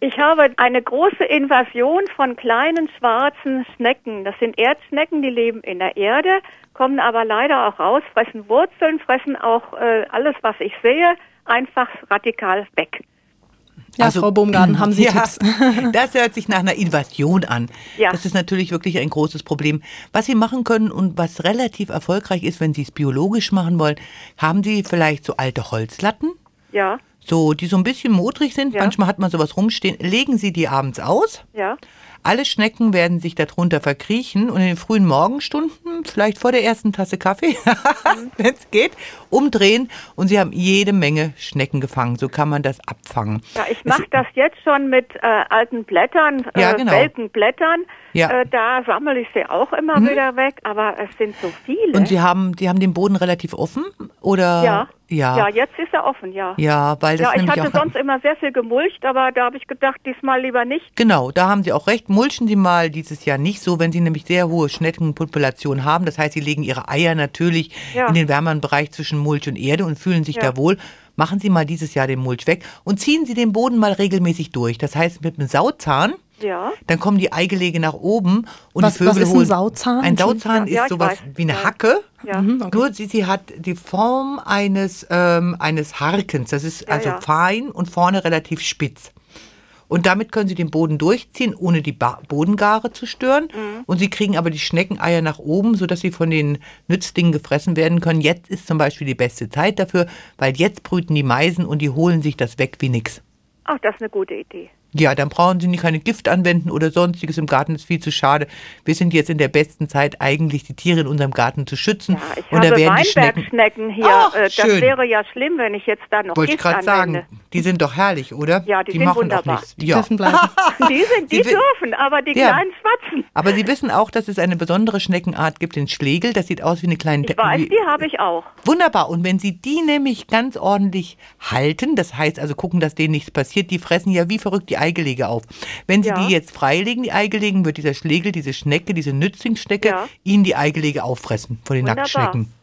Ich habe eine große Invasion von kleinen schwarzen Schnecken. Das sind Erdschnecken, die leben in der Erde, kommen aber leider auch raus, fressen Wurzeln, fressen auch äh, alles, was ich sehe, einfach radikal weg. Ja, also, Frau Baumgarten, haben Sie ja, Tipps? Das hört sich nach einer Invasion an. Ja. Das ist natürlich wirklich ein großes Problem. Was Sie machen können und was relativ erfolgreich ist, wenn Sie es biologisch machen wollen, haben Sie vielleicht so alte Holzlatten? Ja. So, die so ein bisschen modrig sind. Ja. Manchmal hat man sowas rumstehen. Legen Sie die abends aus. Ja. Alle Schnecken werden sich darunter verkriechen und in den frühen Morgenstunden, vielleicht vor der ersten Tasse Kaffee, wenn es geht, umdrehen und sie haben jede Menge Schnecken gefangen. So kann man das abfangen. Ja, ich mache das jetzt schon mit äh, alten Blättern, äh, ja, genau. welken Blättern. Ja. Äh, da sammle ich sie auch immer mhm. wieder weg, aber es sind so viele. Und Sie haben, die haben den Boden relativ offen oder? Ja. Ja. ja, jetzt ist er offen, ja. Ja, weil das Ja, ich hatte sonst immer sehr viel gemulcht, aber da habe ich gedacht, diesmal lieber nicht. Genau, da haben Sie auch recht. Mulchen Sie mal dieses Jahr nicht so, wenn Sie nämlich sehr hohe Schneckenpopulationen haben. Das heißt, Sie legen Ihre Eier natürlich ja. in den wärmeren Bereich zwischen Mulch und Erde und fühlen sich ja. da wohl. Machen Sie mal dieses Jahr den Mulch weg und ziehen Sie den Boden mal regelmäßig durch. Das heißt, mit einem Sauzahn ja. Dann kommen die Eigelege nach oben und was, die Vögel was ist ein Sauzahn? Ein Sauzahn ja, ist sowas wie eine Hacke. Ja. Mhm, okay. Nur sie, sie hat die Form eines, ähm, eines Harkens. Das ist also fein und vorne relativ spitz. Und damit können Sie den Boden durchziehen, ohne die ba Bodengare zu stören. Mhm. Und Sie kriegen aber die Schneckeneier nach oben, sodass sie von den Nützlingen gefressen werden können. Jetzt ist zum Beispiel die beste Zeit dafür, weil jetzt brüten die Meisen und die holen sich das weg wie nix. Ach, das ist eine gute Idee. Ja, dann brauchen Sie nicht keine Gift anwenden oder sonstiges im Garten, ist viel zu schade. Wir sind jetzt in der besten Zeit, eigentlich die Tiere in unserem Garten zu schützen. Ja, ich und habe da Weinbergschnecken hier. Ach, äh, das schön. wäre ja schlimm, wenn ich jetzt da noch Wollte Gift ich gerade sagen, die sind doch herrlich, oder? Ja, die, die sind machen wunderbar. Auch nichts. Die ja. dürfen bleiben. die sind, die dürfen, aber die ja. kleinen Schwatzen. Aber Sie wissen auch, dass es eine besondere Schneckenart gibt, den Schlegel. Das sieht aus wie eine kleine... Ich weiß, die habe ich auch. Wunderbar. Und wenn Sie die nämlich ganz ordentlich halten, das heißt also gucken, dass denen nichts passiert, die fressen ja wie verrückt die Eigelege auf. Wenn Sie ja. die jetzt freilegen, die Eigelegen, wird dieser Schlegel, diese Schnecke, diese Nützlingsschnecke, ja. Ihnen die Eigelege auffressen von den Wunderbar. Nacktschnecken.